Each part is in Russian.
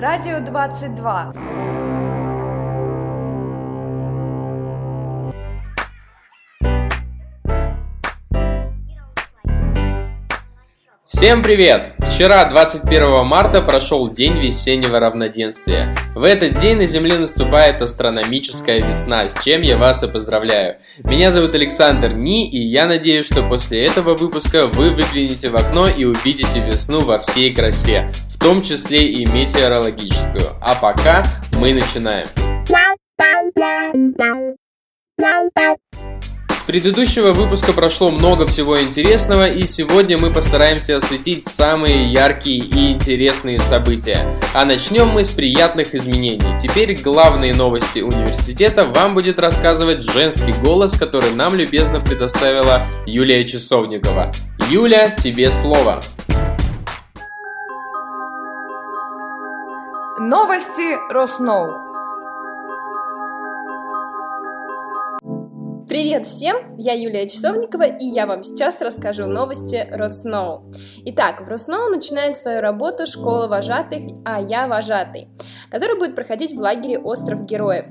Радио 22. Всем привет! Вчера, 21 марта, прошел День весеннего равноденствия. В этот день на Земле наступает астрономическая весна, с чем я вас и поздравляю. Меня зовут Александр Ни, и я надеюсь, что после этого выпуска вы выглянете в окно и увидите весну во всей красе, в том числе и метеорологическую. А пока мы начинаем предыдущего выпуска прошло много всего интересного, и сегодня мы постараемся осветить самые яркие и интересные события. А начнем мы с приятных изменений. Теперь главные новости университета вам будет рассказывать женский голос, который нам любезно предоставила Юлия Часовникова. Юля, тебе слово. Новости Росноу. Привет всем, я Юлия Часовникова, и я вам сейчас расскажу новости Росноу. Итак, в Росноу начинает свою работу школа вожатых «А я вожатый», которая будет проходить в лагере «Остров Героев».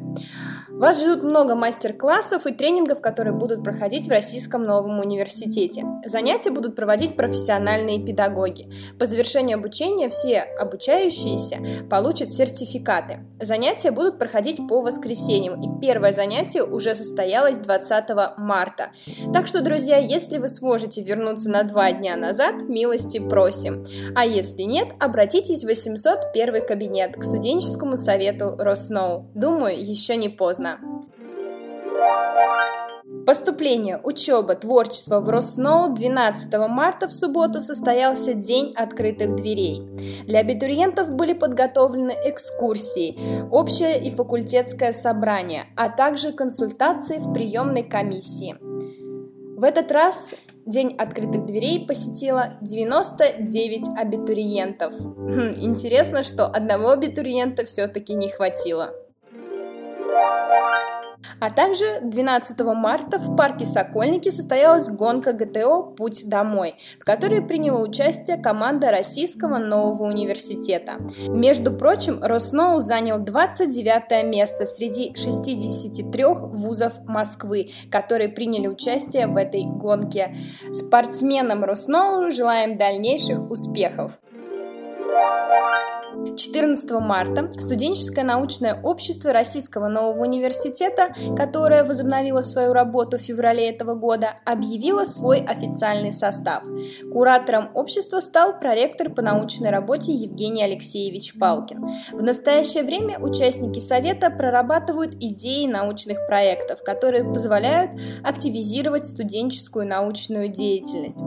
Вас ждут много мастер-классов и тренингов, которые будут проходить в Российском новом университете. Занятия будут проводить профессиональные педагоги. По завершению обучения все обучающиеся получат сертификаты. Занятия будут проходить по воскресеньям, и первое занятие уже состоялось 20 марта. Так что, друзья, если вы сможете вернуться на два дня назад, милости просим. А если нет, обратитесь в 801 кабинет к студенческому совету Росноу. Думаю, еще не поздно. Поступление, учеба, творчество в Росноу 12 марта в субботу состоялся День открытых дверей. Для абитуриентов были подготовлены экскурсии, общее и факультетское собрание, а также консультации в приемной комиссии. В этот раз День открытых дверей посетило 99 абитуриентов. Хм, интересно, что одного абитуриента все-таки не хватило. А также 12 марта в парке Сокольники состоялась гонка ГТО «Путь домой», в которой приняла участие команда Российского нового университета. Между прочим, Росноу занял 29 место среди 63 вузов Москвы, которые приняли участие в этой гонке. Спортсменам Росноу желаем дальнейших успехов! 14 марта студенческое научное общество Российского нового университета, которое возобновило свою работу в феврале этого года, объявило свой официальный состав. Куратором общества стал проректор по научной работе Евгений Алексеевич Палкин. В настоящее время участники совета прорабатывают идеи научных проектов, которые позволяют активизировать студенческую научную деятельность.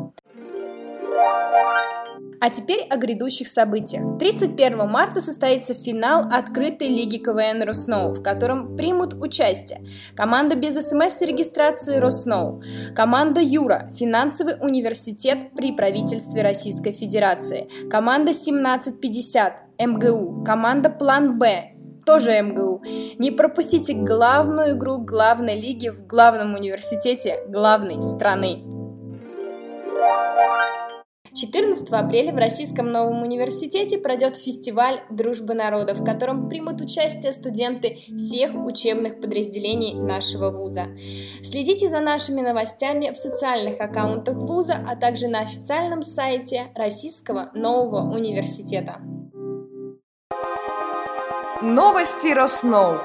А теперь о грядущих событиях. 31 марта состоится финал открытой лиги КВН Росноу, в котором примут участие команда без СМС-регистрации Росноу, команда Юра, финансовый университет при правительстве Российской Федерации, команда 1750, МГУ, команда План Б, тоже МГУ. Не пропустите главную игру главной лиги в главном университете главной страны. 14 апреля в Российском новом университете пройдет фестиваль «Дружба народов», в котором примут участие студенты всех учебных подразделений нашего вуза. Следите за нашими новостями в социальных аккаунтах вуза, а также на официальном сайте Российского нового университета. Новости Росноу.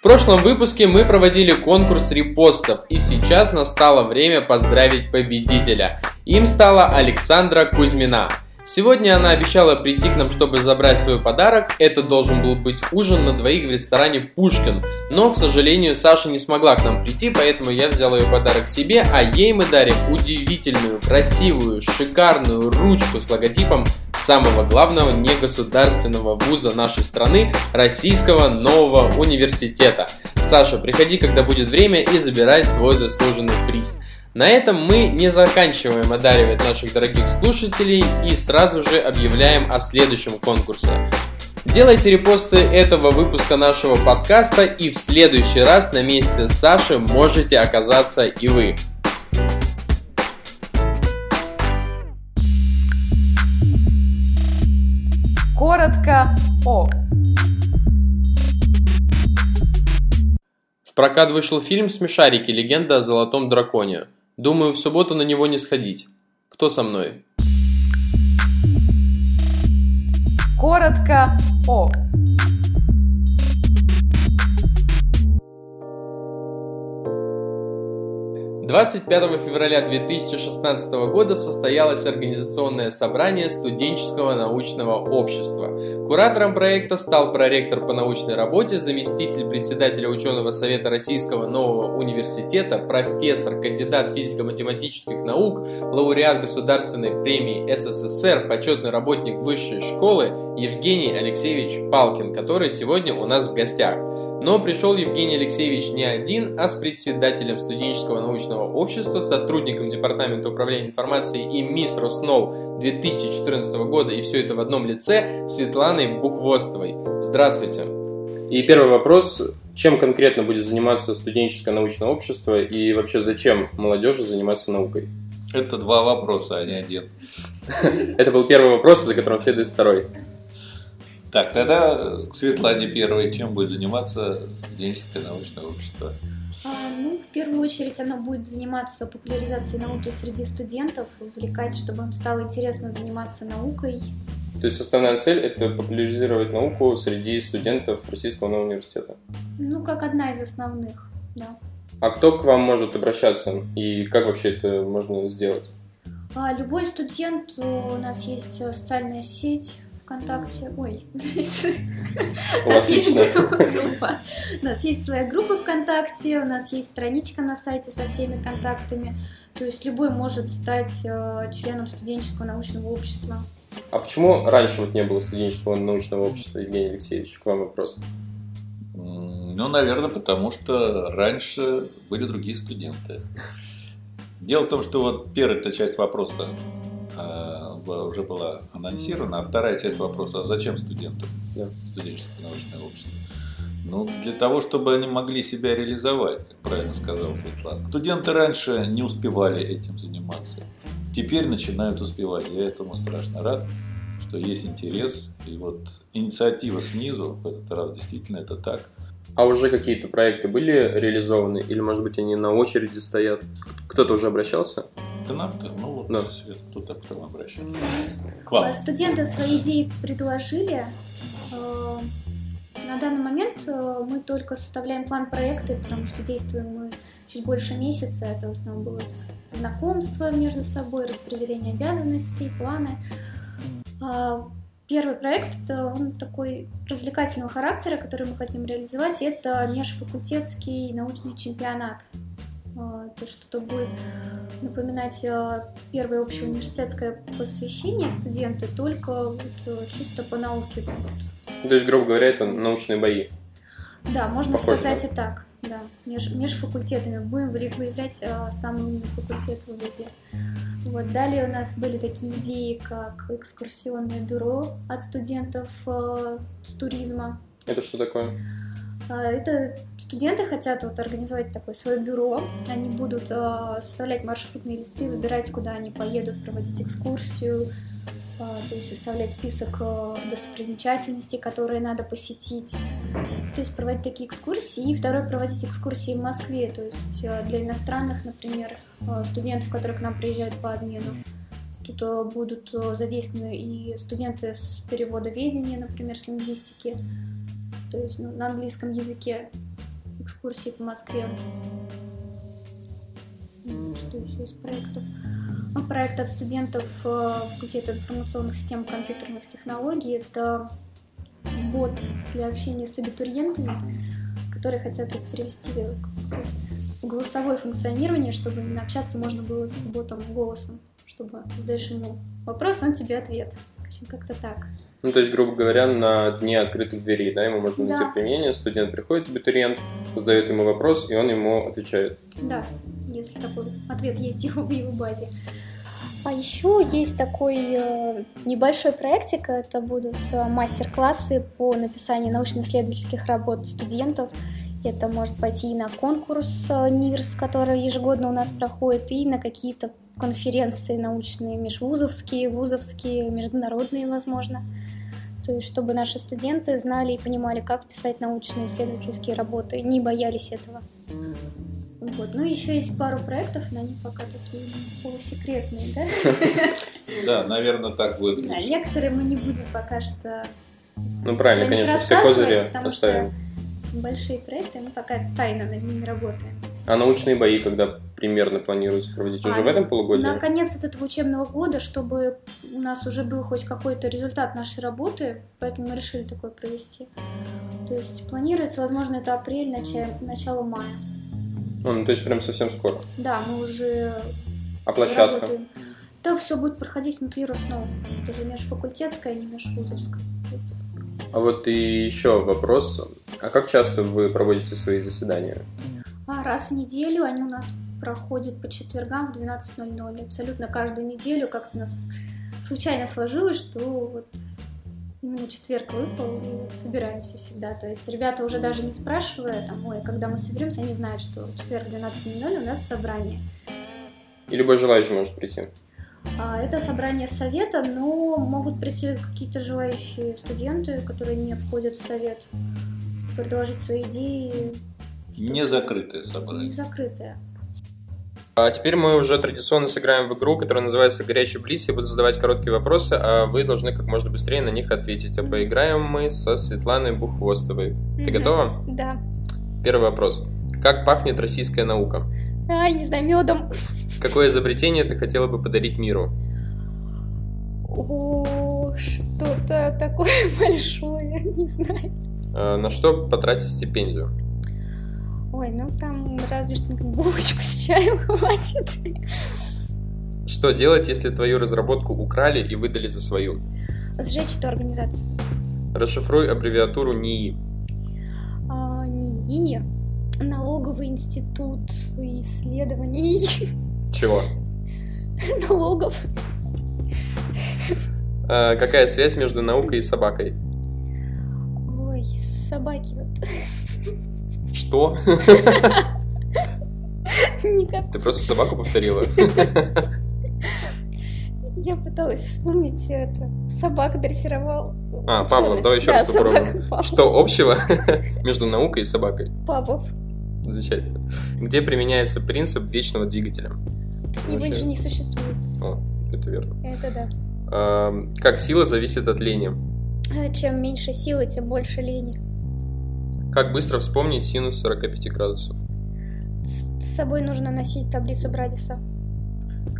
В прошлом выпуске мы проводили конкурс репостов, и сейчас настало время поздравить победителя. Им стала Александра Кузьмина. Сегодня она обещала прийти к нам, чтобы забрать свой подарок. Это должен был быть ужин на двоих в ресторане Пушкин. Но, к сожалению, Саша не смогла к нам прийти, поэтому я взял ее подарок себе, а ей мы дарим удивительную, красивую, шикарную ручку с логотипом самого главного негосударственного вуза нашей страны, Российского нового университета. Саша, приходи, когда будет время, и забирай свой заслуженный приз. На этом мы не заканчиваем одаривать наших дорогих слушателей и сразу же объявляем о следующем конкурсе. Делайте репосты этого выпуска нашего подкаста и в следующий раз на месте Саши можете оказаться и вы. Коротко о. В прокат вышел фильм «Смешарики. Легенда о золотом драконе». Думаю, в субботу на него не сходить. Кто со мной? Коротко о. 25 февраля 2016 года состоялось организационное собрание студенческого научного общества. Куратором проекта стал проректор по научной работе, заместитель председателя ученого совета Российского нового университета, профессор, кандидат физико-математических наук, лауреат Государственной премии СССР, почетный работник высшей школы Евгений Алексеевич Палкин, который сегодня у нас в гостях. Но пришел Евгений Алексеевич не один, а с председателем студенческого научного общества, сотрудником Департамента управления информацией и мисс Росноу 2014 года, и все это в одном лице, Светланой Бухвостовой. Здравствуйте. И первый вопрос. Чем конкретно будет заниматься студенческое научное общество и вообще зачем молодежи заниматься наукой? Это два вопроса, а не один. Это был первый вопрос, за которым следует второй. Так, тогда к Светлане первой. Чем будет заниматься студенческое научное общество? А, ну, в первую очередь оно будет заниматься популяризацией науки среди студентов, увлекать, чтобы им стало интересно заниматься наукой. То есть основная цель – это популяризировать науку среди студентов Российского нового университета? Ну, как одна из основных, да. А кто к вам может обращаться и как вообще это можно сделать? А любой студент, у нас есть социальная сеть, ВКонтакте. Ой, у нас есть группа. У нас есть своя группа ВКонтакте, у нас есть страничка на сайте со всеми контактами. То есть любой может стать э, членом студенческого научного общества. А почему раньше вот не было студенческого научного общества, Евгений Алексеевич? К вам вопрос. Ну, наверное, потому что раньше были другие студенты. Дело в том, что вот первая часть вопроса уже была анонсирована, а вторая часть вопроса, а зачем студентам да. студенческое научное общество? Ну, для того, чтобы они могли себя реализовать, как правильно сказала Светлана. Студенты раньше не успевали этим заниматься. Теперь начинают успевать. Я этому страшно рад, что есть интерес. И вот инициатива снизу, в этот раз действительно это так. А уже какие-то проекты были реализованы? Или, может быть, они на очереди стоят? Кто-то уже обращался? Нам-то? Ну, вот да. Свет, кто-то к вам обращается. К вам. Студенты свои идеи предложили. Э, на данный момент э, мы только составляем план проекта, потому что действуем мы чуть больше месяца. Это в основном было знакомство между собой, распределение обязанностей, планы. А, первый проект он такой развлекательного характера, который мы хотим реализовать, это межфакультетский научный чемпионат. А, то что-то будет напоминать а, первое общее университетское посвящение студенты, только вот э, чисто по науке. То есть, грубо говоря, это научные бои? Да, можно Похоже, сказать да? и так. Да, меж, между факультетами. Будем выявлять а, самый умный факультет в ВУЗе. Вот, далее у нас были такие идеи, как экскурсионное бюро от студентов а, с туризма. Это что такое? А, это студенты хотят вот организовать такое свое бюро. Они будут а, составлять маршрутные листы, выбирать, куда они поедут, проводить экскурсию, а, то есть составлять список достопримечательностей, которые надо посетить. То есть проводить такие экскурсии. И второе, проводить экскурсии в Москве. То есть для иностранных, например, студентов, которые к нам приезжают по обмену. Тут будут задействованы и студенты с переводоведения, например, с лингвистики, то есть ну, на английском языке экскурсии по Москве. Что еще из проектов? Ну, проект от студентов э, факультета информационных систем и компьютерных технологий. Это бот для общения с абитуриентами, которые хотят перевести как сказать, в голосовое функционирование, чтобы общаться можно было с ботом голосом, чтобы задаешь ему вопрос, он тебе ответ. В общем, как-то так. Ну, то есть, грубо говоря, на дне открытых дверей, да, ему можно найти да. применение, студент приходит, абитуриент, задает ему вопрос, и он ему отвечает. Да, если такой ответ есть его, в его базе. А еще есть такой э, небольшой проектик, это будут э, мастер-классы по написанию научно-исследовательских работ студентов. Это может пойти и на конкурс э, НИРС, который ежегодно у нас проходит, и на какие-то конференции научные, межвузовские, вузовские, международные, возможно. То есть, чтобы наши студенты знали и понимали, как писать научные исследовательские работы, не боялись этого. Вот. Ну, еще есть пару проектов, но они пока такие полусекретные, да? Да, наверное, так будет Да, некоторые мы не будем пока что Ну правильно, конечно, все козыри оставим. большие проекты, мы пока тайно над ними работаем. А научные бои когда примерно планируете проводить? Уже А, в этом полугодии? На конец вот этого учебного года, чтобы у нас уже был хоть какой-то результат нашей работы, поэтому мы решили такое провести. То есть планируется, возможно, это апрель, начало, начало мая. Ну, ну, то есть прям совсем скоро. Да, мы уже А площадка? работаем. Это все будет проходить внутри Росноу. Это же межфакультетская, а не межвузовская. А вот и еще вопрос. А как часто вы проводите свои заседания? А раз в неделю они у нас проходят по четвергам в 12.00. Абсолютно каждую неделю как-то у нас случайно сложилось, что вот именно четверг выпал, и собираемся всегда. То есть ребята уже даже не спрашивая, там, ой, когда мы соберемся, они знают, что в четверг 12.00 у нас собрание. И любой желающий может прийти. А, Это собрание совета, но могут прийти какие-то желающие студенты, которые не входят в совет, предложить свои идеи, Не закрытое не собрание. А теперь мы уже традиционно сыграем в игру, которая называется «Горячий блиц». Я буду задавать короткие вопросы, а вы должны как можно быстрее на них ответить. А поиграем мы со Светланой Бухвостовой. Ты Мгм. готова? Да. Первый вопрос. Как пахнет российская наука? Ай, не знаю, медом. Какое изобретение ты хотела бы подарить миру? О, что-то такое большое, не знаю. А, На что потратить стипендию? Ой, ну там разве что булочку с чаем хватит. Что делать, если твою разработку украли и выдали за свою? Сжечь эту организацию. Расшифруй аббревиатуру НИИ. А, НИИ. Налоговый институт исследований Чего? налогов. А, Какая связь между наукой и собакой? Ой, собаки вот. Что? Никак. Ты просто собаку повторила? Я пыталась вспомнить это. Собака дрессировал. А, Павлов, давай еще да, раз попробуем. Павлов. Что общего между наукой и собакой? Павлов. Замечательно. Где применяется принцип вечного двигателя? Его же не существует. О, это верно. Это да. А, Как сила зависит от лени? А Чем меньше силы, тем больше лени. Как быстро вспомнить синус 45 градусов? С собой нужно носить таблицу Брадиса.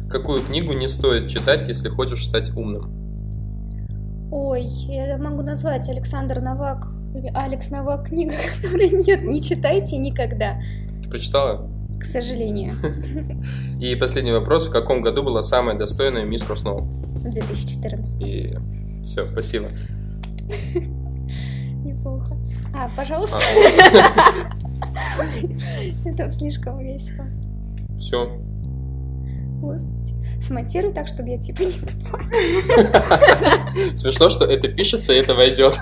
Какую книгу не стоит читать, если хочешь стать умным? Ой, я могу назвать Александр Новак. Или Алекс Новак книга, которой нет, не читайте никогда, Ты прочитала? к сожалению. И последний вопрос. В каком году была самая достойная мисс Росноу? В 2014. И все, спасибо. А, пожалуйста. Это слишком весело. Все. Господи. Смонтируй так, чтобы я типа не тупая. Смешно, что это пишется, и это войдет.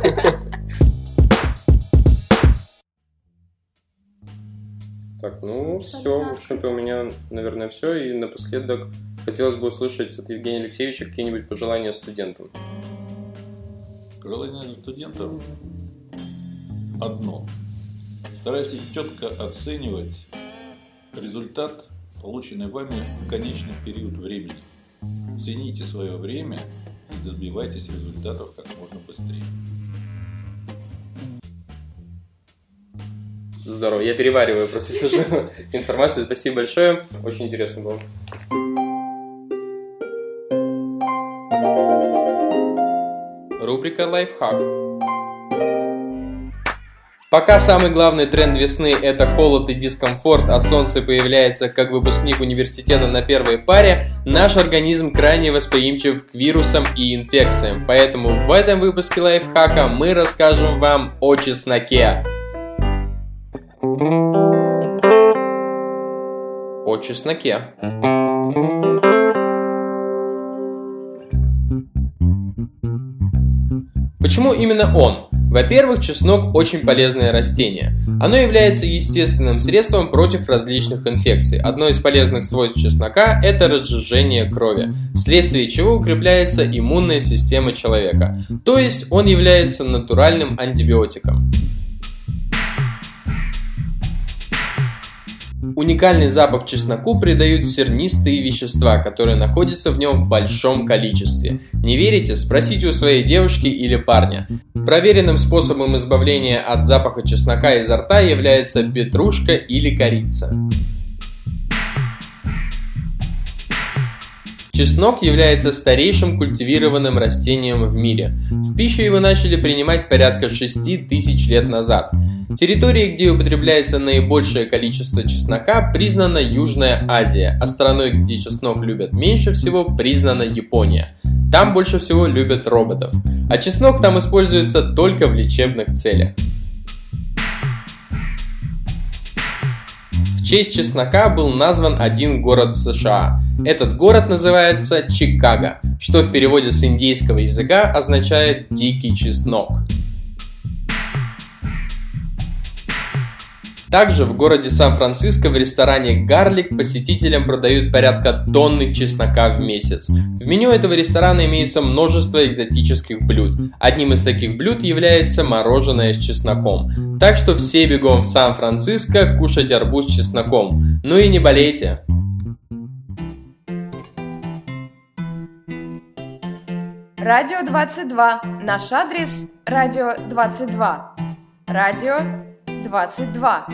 Так, ну все, в общем-то у меня, наверное, все. И напоследок хотелось бы услышать от Евгения Алексеевича какие-нибудь пожелания студентам. Пожелание студентам одно. Старайтесь четко оценивать результат, полученный вами в конечный период времени. Цените свое время и добивайтесь результатов как можно быстрее. Здорово, я перевариваю просто сижу информацию. Спасибо большое, очень интересно было. Рубрика «Лайфхак». Пока самый главный тренд весны – это холод и дискомфорт, а солнце появляется как выпускник университета на первой паре, наш организм крайне восприимчив к вирусам и инфекциям. Поэтому в этом выпуске лайфхака мы расскажем вам о чесноке. О чесноке. Почему именно он? Во-первых, чеснок очень полезное растение. Оно является естественным средством против различных инфекций. Одно из полезных свойств чеснока – это разжижение крови, вследствие чего укрепляется иммунная система человека. То есть он является натуральным антибиотиком. Уникальный запах чесноку придают сернистые вещества, которые находятся в нем в большом количестве. Не верите? Спросите у своей девушки или парня. Проверенным способом избавления от запаха чеснока изо рта является петрушка или корица. Чеснок является старейшим культивированным растением в мире. В пищу его начали принимать порядка 6 тысяч лет назад. Территорией, где употребляется наибольшее количество чеснока, признана Южная Азия, а страной, где чеснок любят меньше всего, признана Япония. Там больше всего любят роботов. А чеснок там используется только в лечебных целях. Честь чеснока был назван один город в США. Этот город называется Чикаго, что в переводе с индейского языка означает «дикий чеснок». Также в городе Сан-Франциско в ресторане «Гарлик» посетителям продают порядка тонны чеснока в месяц. В меню этого ресторана имеется множество экзотических блюд. Одним из таких блюд является мороженое с чесноком. Так что все бегом в Сан-Франциско кушать арбуз с чесноком. Ну и не болейте! Радио 22. Наш адрес – Радио 22. Радио 22.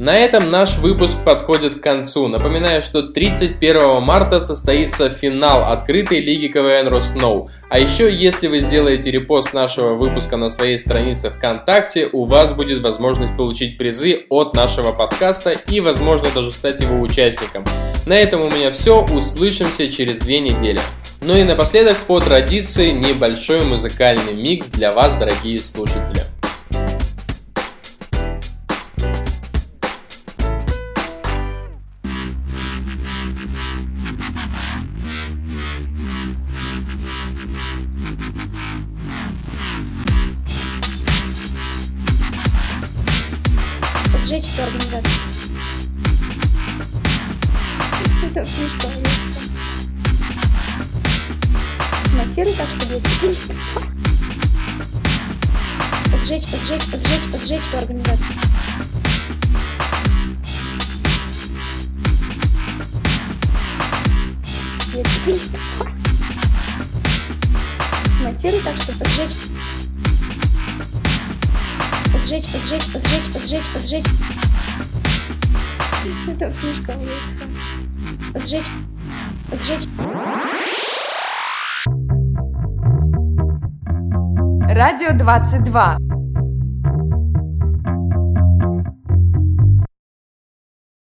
На этом наш выпуск подходит к концу. Напоминаю, что 31 марта состоится финал открытой лиги КВН Росноу. А еще, если вы сделаете репост нашего выпуска на своей странице ВКонтакте, у вас будет возможность получить призы от нашего подкаста и, возможно, даже стать его участником. На этом у меня все. Услышимся через две недели. Ну и напоследок, по традиции, небольшой музыкальный микс для вас, дорогие слушатели. Эту организацию. Я тебе не тупая. Смонтируй так, чтобы сжечь сжечь, сжечь, сжечь, сжечь, сжечь. Это слишком близко. Сжечь, сжечь. Радио 22.